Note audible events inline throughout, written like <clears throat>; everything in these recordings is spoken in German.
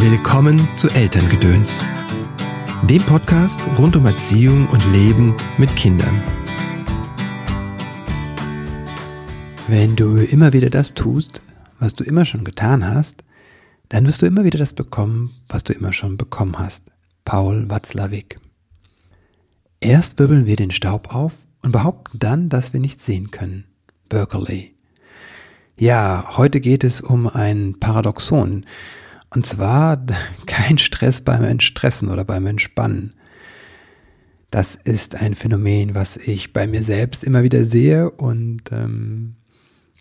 Willkommen zu Elterngedöns, dem Podcast rund um Erziehung und Leben mit Kindern. Wenn du immer wieder das tust, was du immer schon getan hast, dann wirst du immer wieder das bekommen, was du immer schon bekommen hast. Paul Watzlawick. Erst wirbeln wir den Staub auf und behaupten dann, dass wir nichts sehen können. Berkeley. Ja, heute geht es um ein Paradoxon, und zwar <laughs> kein Stress beim Entstressen oder beim Entspannen. Das ist ein Phänomen, was ich bei mir selbst immer wieder sehe und ähm,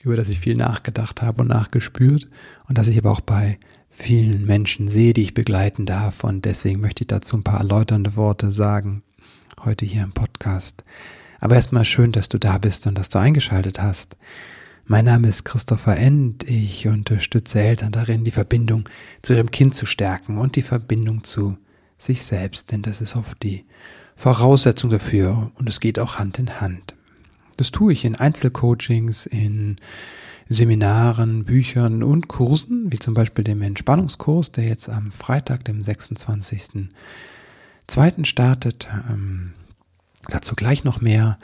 über das ich viel nachgedacht habe und nachgespürt und das ich aber auch bei vielen Menschen sehe, die ich begleiten darf. Und deswegen möchte ich dazu ein paar erläuternde Worte sagen, heute hier im Podcast. Aber erstmal schön, dass du da bist und dass du eingeschaltet hast. Mein Name ist Christopher End. Ich unterstütze Eltern darin, die Verbindung zu ihrem Kind zu stärken und die Verbindung zu sich selbst, denn das ist oft die Voraussetzung dafür und es geht auch Hand in Hand. Das tue ich in Einzelcoachings, in Seminaren, Büchern und Kursen, wie zum Beispiel dem Entspannungskurs, der jetzt am Freitag, dem 26.02. startet. Ähm, dazu gleich noch mehr.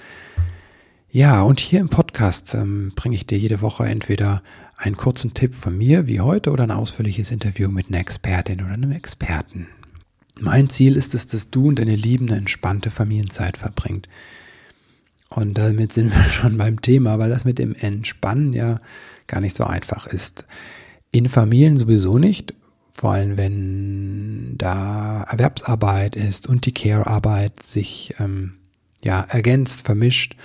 Ja, und hier im Podcast ähm, bringe ich dir jede Woche entweder einen kurzen Tipp von mir, wie heute, oder ein ausführliches Interview mit einer Expertin oder einem Experten. Mein Ziel ist es, dass du und deine Lieben eine entspannte Familienzeit verbringt. Und damit sind wir <laughs> schon beim Thema, weil das mit dem Entspannen ja gar nicht so einfach ist. In Familien sowieso nicht, vor allem wenn da Erwerbsarbeit ist und die Care-Arbeit sich ähm, ja ergänzt, vermischt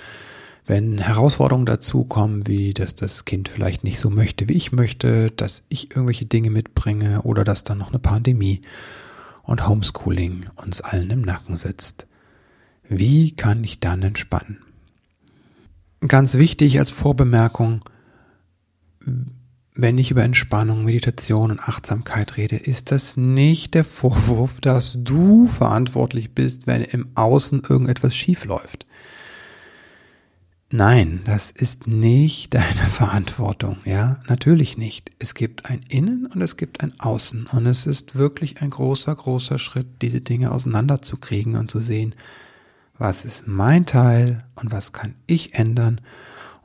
wenn Herausforderungen dazukommen, wie dass das Kind vielleicht nicht so möchte, wie ich möchte, dass ich irgendwelche Dinge mitbringe oder dass dann noch eine Pandemie und Homeschooling uns allen im Nacken sitzt. Wie kann ich dann entspannen? Ganz wichtig als Vorbemerkung, wenn ich über Entspannung, Meditation und Achtsamkeit rede, ist das nicht der Vorwurf, dass du verantwortlich bist, wenn im Außen irgendetwas schief läuft. Nein, das ist nicht deine <laughs> Verantwortung, ja, natürlich nicht. Es gibt ein Innen und es gibt ein Außen und es ist wirklich ein großer, großer Schritt, diese Dinge auseinanderzukriegen und zu sehen, was ist mein Teil und was kann ich ändern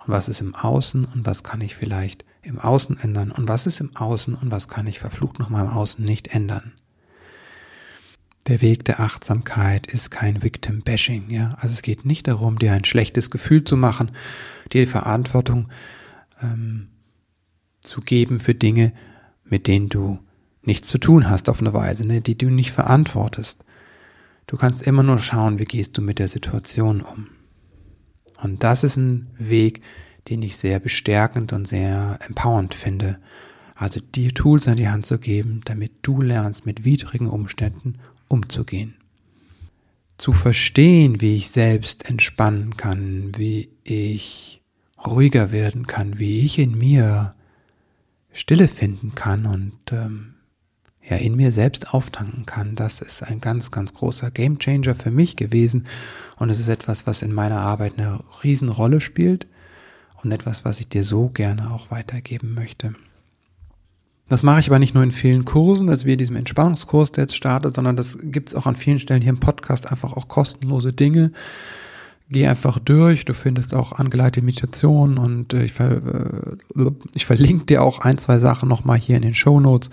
und was ist im Außen und was kann ich vielleicht im Außen ändern und was ist im Außen und was kann ich verflucht noch mal im Außen nicht ändern. Der Weg der Achtsamkeit ist kein Victim Bashing, ja. Also es geht nicht darum, dir ein schlechtes Gefühl zu machen, dir die Verantwortung ähm, zu geben für Dinge, mit denen du nichts zu tun hast auf eine Weise, ne, die du nicht verantwortest. Du kannst immer nur schauen, wie gehst du mit der Situation um. Und das ist ein Weg, den ich sehr bestärkend und sehr empowernd finde. Also die Tools an die Hand zu geben, damit du lernst, mit widrigen Umständen umzugehen. Zu verstehen, wie ich selbst entspannen kann, wie ich ruhiger werden kann, wie ich in mir Stille finden kann und ähm, ja in mir selbst auftanken kann, das ist ein ganz, ganz großer Gamechanger für mich gewesen und es ist etwas, was in meiner Arbeit eine Riesenrolle spielt und etwas, was ich dir so gerne auch weitergeben möchte. Das mache ich aber nicht nur in vielen Kursen, als wie diesem Entspannungskurs, der jetzt startet, sondern das gibt es auch an vielen Stellen hier im Podcast einfach auch kostenlose Dinge. Geh einfach durch, du findest auch angeleitete Meditationen und äh, ich, ver, äh, ich verlinke dir auch ein, zwei Sachen nochmal hier in den Show Notes,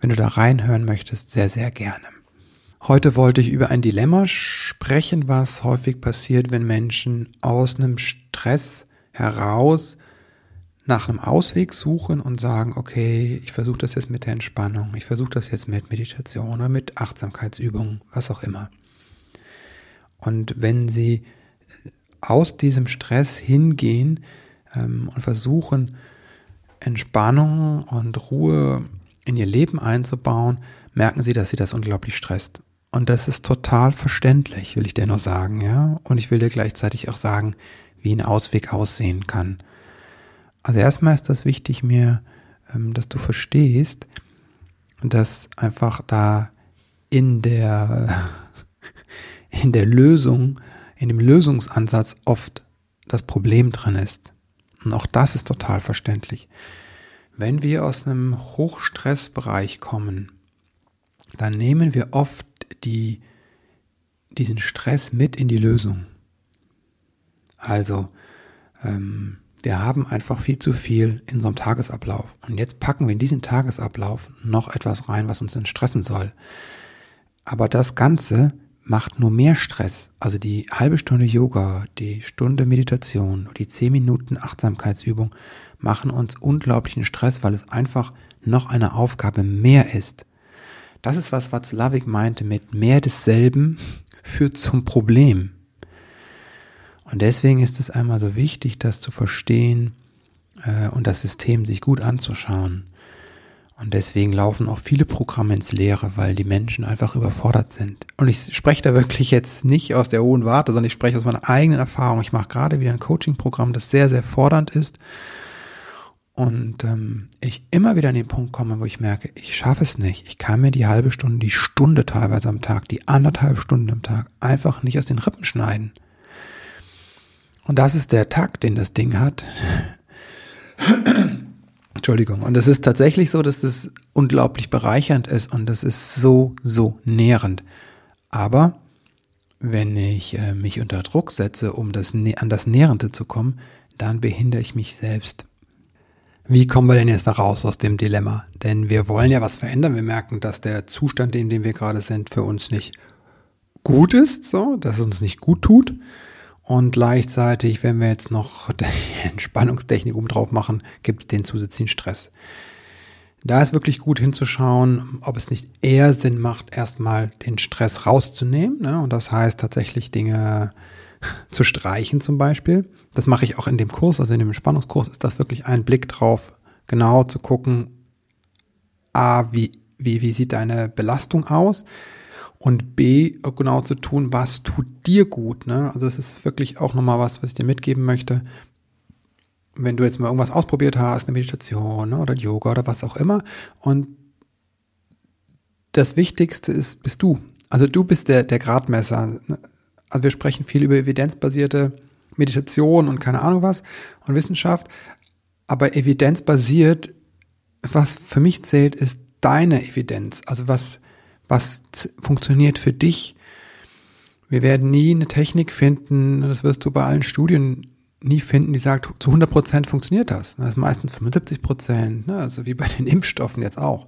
wenn du da reinhören möchtest, sehr, sehr gerne. Heute wollte ich über ein Dilemma sprechen, was häufig passiert, wenn Menschen aus einem Stress heraus nach einem Ausweg suchen und sagen, okay, ich versuche das jetzt mit der Entspannung, ich versuche das jetzt mit Meditation oder mit Achtsamkeitsübungen, was auch immer. Und wenn sie aus diesem Stress hingehen ähm, und versuchen, Entspannung und Ruhe in ihr Leben einzubauen, merken sie, dass sie das unglaublich stresst. Und das ist total verständlich, will ich dir nur sagen, ja. Und ich will dir gleichzeitig auch sagen, wie ein Ausweg aussehen kann. Also erstmal ist das wichtig mir, ähm, dass du verstehst, dass einfach da in der, <laughs> in der Lösung, in dem Lösungsansatz oft das Problem drin ist. Und auch das ist total verständlich. Wenn wir aus einem Hochstressbereich kommen, dann nehmen wir oft die, diesen Stress mit in die Lösung. Also, ähm, wir haben einfach viel zu viel in unserem Tagesablauf. Und jetzt packen wir in diesen Tagesablauf noch etwas rein, was uns entstressen soll. Aber das Ganze macht nur mehr Stress. Also die halbe Stunde Yoga, die Stunde Meditation, die zehn Minuten Achtsamkeitsübung machen uns unglaublichen Stress, weil es einfach noch eine Aufgabe mehr ist. Das ist was, was Lavik meinte mit mehr desselben führt zum Problem. Und deswegen ist es einmal so wichtig, das zu verstehen äh, und das System sich gut anzuschauen. Und deswegen laufen auch viele Programme ins Leere, weil die Menschen einfach überfordert sind. Und ich spreche da wirklich jetzt nicht aus der hohen Warte, sondern ich spreche aus meiner eigenen Erfahrung. Ich mache gerade wieder ein Coaching-Programm, das sehr, sehr fordernd ist. Und ähm, ich immer wieder an den Punkt komme, wo ich merke, ich schaffe es nicht. Ich kann mir die halbe Stunde, die Stunde teilweise am Tag, die anderthalb Stunden am Tag einfach nicht aus den Rippen schneiden. Und das ist der Takt, den das Ding hat. <clears throat> Entschuldigung. Und es ist tatsächlich so, dass das unglaublich bereichernd ist und das ist so, so nährend. Aber wenn ich äh, mich unter Druck setze, um das, an das Nährende zu kommen, dann behindere ich mich selbst. Wie kommen wir denn jetzt da raus aus dem Dilemma? Denn wir wollen ja was verändern. Wir merken, dass der Zustand, in dem wir gerade sind, für uns nicht gut ist, so, dass es uns nicht gut tut. Und gleichzeitig, wenn wir jetzt noch <laughs> die Entspannungstechnik oben drauf machen, gibt es den zusätzlichen Stress. Da ist wirklich gut hinzuschauen, ob es nicht eher Sinn macht, erstmal den Stress rauszunehmen. Ne? Und das heißt tatsächlich Dinge <laughs> zu streichen zum Beispiel. Das mache ich auch in dem Kurs, also in dem Entspannungskurs ist das wirklich ein Blick drauf, genau zu gucken, a, wie, wie, wie sieht deine Belastung aus? Und B, genau zu tun, was tut dir gut. Ne? Also es ist wirklich auch nochmal was, was ich dir mitgeben möchte. Wenn du jetzt mal irgendwas ausprobiert hast, eine Meditation ne, oder Yoga oder was auch immer und das Wichtigste ist, bist du. Also du bist der, der Gradmesser. Also wir sprechen viel über evidenzbasierte Meditation und keine Ahnung was und Wissenschaft, aber evidenzbasiert, was für mich zählt, ist deine Evidenz. Also was, was funktioniert für dich. Wir werden nie eine Technik finden, das wirst du bei allen Studien nie finden, die sagt, zu 100 Prozent funktioniert das. Das ist meistens 75 Prozent, ne? also wie bei den <laughs> Impfstoffen jetzt auch.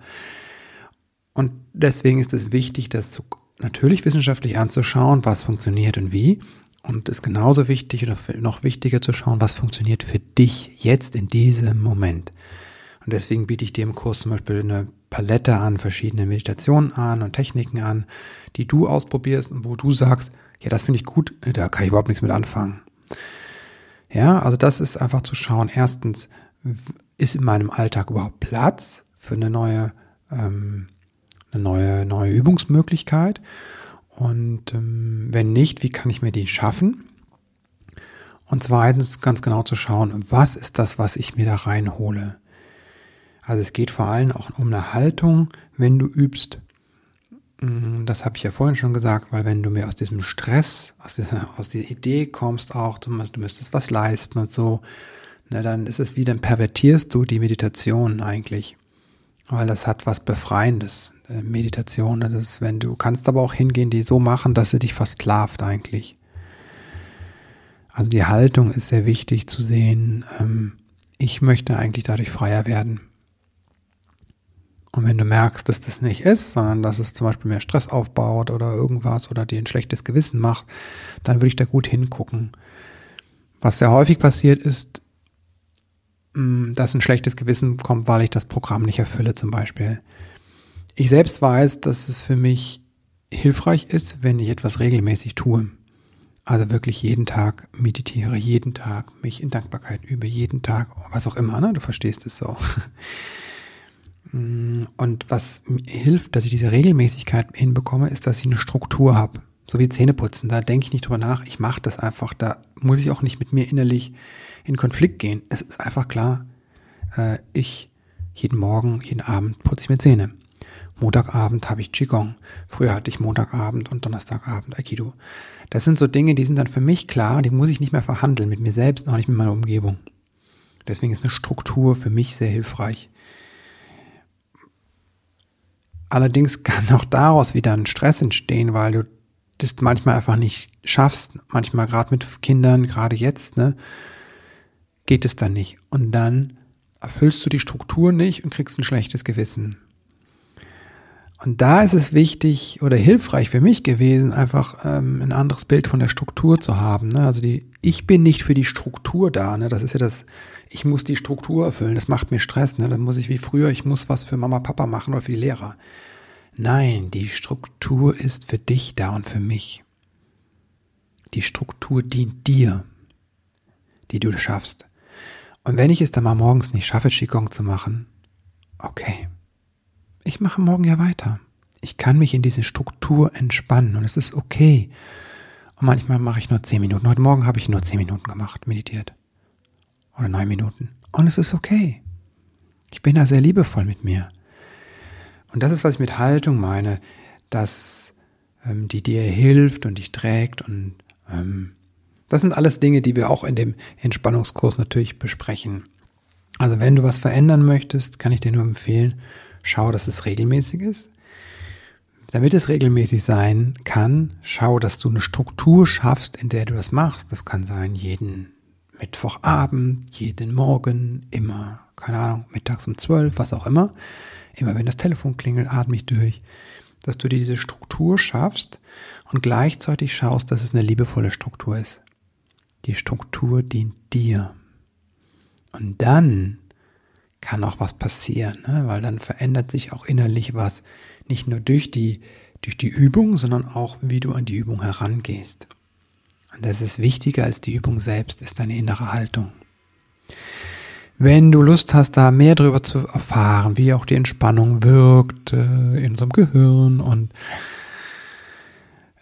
Und deswegen ist es wichtig, das natürlich wissenschaftlich anzuschauen, was funktioniert und wie. Und es ist genauso wichtig oder noch wichtiger zu schauen, was funktioniert für dich jetzt in diesem Moment. Und deswegen biete ich dir im Kurs zum Beispiel eine Palette an verschiedenen Meditationen an und Techniken an, die du ausprobierst und wo du sagst, ja, das finde ich gut, da kann ich überhaupt nichts mit anfangen. Ja, also das ist einfach zu schauen. Erstens, ist in meinem Alltag überhaupt Platz für eine neue, ähm, eine neue, neue Übungsmöglichkeit? Und ähm, wenn nicht, wie kann ich mir die schaffen? Und zweitens ganz genau zu schauen, was ist das, was ich mir da reinhole? Also es geht vor allem auch um eine Haltung, wenn du übst. Mm, das habe ich ja vorhin schon gesagt, weil wenn du mir aus diesem Stress, aus dieser, aus dieser Idee kommst, auch du müsstest was leisten und so, na, dann ist es wie, dann pervertierst du die Meditation eigentlich. Weil das hat was Befreiendes. Äh, Meditation, das ist, wenn du kannst aber auch hingehen, die so machen, dass sie dich versklavt eigentlich. Also die Haltung ist sehr wichtig zu sehen. Ähm, ich möchte eigentlich dadurch freier werden. Und wenn du merkst, dass das nicht ist, sondern dass es zum Beispiel mehr Stress aufbaut oder irgendwas oder dir ein schlechtes Gewissen macht, dann würde ich da gut hingucken. Was sehr häufig passiert ist, mm, dass ein schlechtes Gewissen kommt, weil ich das Programm nicht erfülle zum Beispiel. Ich selbst weiß, dass es für mich hilfreich ist, wenn ich etwas regelmäßig tue. Also wirklich jeden Tag meditiere, jeden Tag mich in Dankbarkeit übe, jeden Tag, was auch immer, ne? Du verstehst es so. <laughs> Mm, und was hilft, dass ich diese Regelmäßigkeit hinbekomme, ist, dass ich eine Struktur habe. So wie Zähneputzen. Da denke ich nicht drüber nach. Ich mache das einfach. Da muss ich auch nicht mit mir innerlich in Konflikt gehen. Es ist einfach klar, äh, ich jeden Morgen, jeden Abend putze ich mir Zähne. Montagabend habe ich Qigong. Früher hatte ich Montagabend und Donnerstagabend Aikido. Das sind so Dinge, die sind dann für mich klar, die muss ich nicht mehr verhandeln mit mir selbst, noch nicht mit meiner Umgebung. Deswegen ist eine Struktur für mich sehr hilfreich. Allerdings kann auch daraus wieder ein Stress entstehen, weil du das manchmal einfach nicht schaffst. Manchmal gerade mit Kindern, gerade jetzt, ne, geht es dann nicht. Und dann erfüllst du die Struktur nicht und kriegst ein schlechtes Gewissen. Und da ist es wichtig oder hilfreich für mich gewesen, einfach ähm, ein anderes Bild von der Struktur zu haben. Ne? Also die, ich bin nicht für die Struktur da. Ne? Das ist ja das, ich muss die Struktur erfüllen. Das macht mir Stress. Ne? Dann muss ich wie früher, ich muss was für Mama, Papa machen oder für die Lehrer. Nein, die Struktur ist für dich da und für mich. Die Struktur dient dir, die du schaffst. Und wenn ich es dann mal morgens nicht schaffe, Qigong zu machen, okay ich mache morgen ja weiter. Ich kann mich in diese Struktur entspannen und es ist okay. Und manchmal mache ich nur zehn Minuten. Heute Morgen habe ich nur zehn Minuten gemacht, meditiert. Oder neun Minuten. Und es ist okay. Ich bin da sehr liebevoll mit mir. Und das ist, was ich mit Haltung meine, dass ähm, die dir hilft und dich trägt. Und ähm, das sind alles Dinge, die wir auch in dem Entspannungskurs natürlich besprechen. Also wenn du was verändern möchtest, kann ich dir nur empfehlen, Schau, dass es regelmäßig ist. Damit es regelmäßig sein kann, schau, dass du eine Struktur schaffst, in der du das machst. Das kann sein jeden Mittwochabend, jeden Morgen, immer, keine Ahnung, mittags um zwölf, was auch immer. Immer wenn das Telefon klingelt, atme ich durch. Dass du dir diese Struktur schaffst und gleichzeitig schaust, dass es eine liebevolle Struktur ist. Die Struktur dient dir. Und dann kann auch was passieren, ne? weil dann verändert sich auch innerlich was. Nicht nur durch die, durch die Übung, sondern auch, wie du an die Übung herangehst. Und das ist wichtiger als die Übung selbst, ist deine innere Haltung. Wenn du Lust hast, da mehr darüber zu erfahren, wie auch die Entspannung wirkt äh, in unserem Gehirn und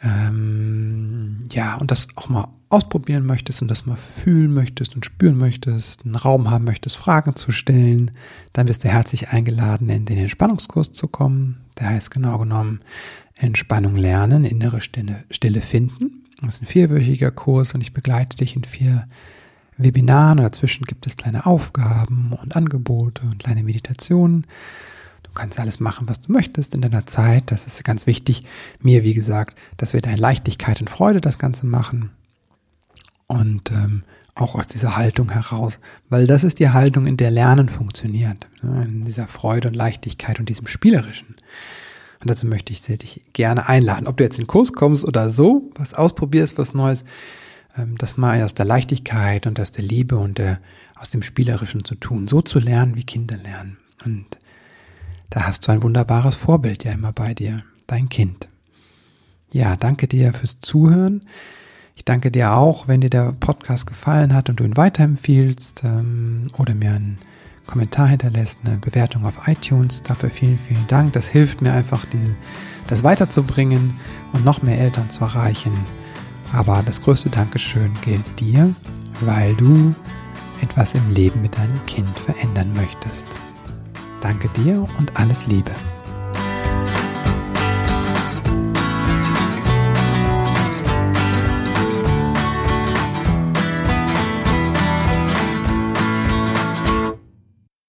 ähm, ja, und das auch mal ausprobieren möchtest und das mal fühlen möchtest und spüren möchtest, einen Raum haben möchtest, Fragen zu stellen, dann bist du herzlich eingeladen, in den Entspannungskurs zu kommen. Der heißt genau genommen Entspannung lernen, innere Stille, Stille finden. Das ist ein vierwöchiger Kurs und ich begleite dich in vier Webinaren. Dazwischen gibt es kleine Aufgaben und Angebote und kleine Meditationen. Du kannst alles machen, was du möchtest in deiner Zeit. Das ist ganz wichtig. Mir, wie gesagt, dass wir da in Leichtigkeit und Freude das Ganze machen und ähm, auch aus dieser Haltung heraus, weil das ist die Haltung, in der Lernen funktioniert, ne? in dieser Freude und Leichtigkeit und diesem Spielerischen. Und dazu möchte ich dich gerne einladen, ob du jetzt in den Kurs kommst oder so, was ausprobierst, was Neues, ähm, das mal aus der Leichtigkeit und aus der Liebe und der, aus dem Spielerischen zu tun, so zu lernen, wie Kinder lernen. Und da hast du ein wunderbares Vorbild ja immer bei dir, dein Kind. Ja, danke dir fürs Zuhören. Ich danke dir auch, wenn dir der Podcast gefallen hat und du ihn weiterempfiehlst ähm, oder mir einen Kommentar hinterlässt, eine Bewertung auf iTunes. Dafür vielen, vielen Dank. Das hilft mir einfach, diese, das weiterzubringen und noch mehr Eltern zu erreichen. Aber das größte Dankeschön gilt dir, weil du etwas im Leben mit deinem Kind verändern möchtest. Danke dir und alles Liebe.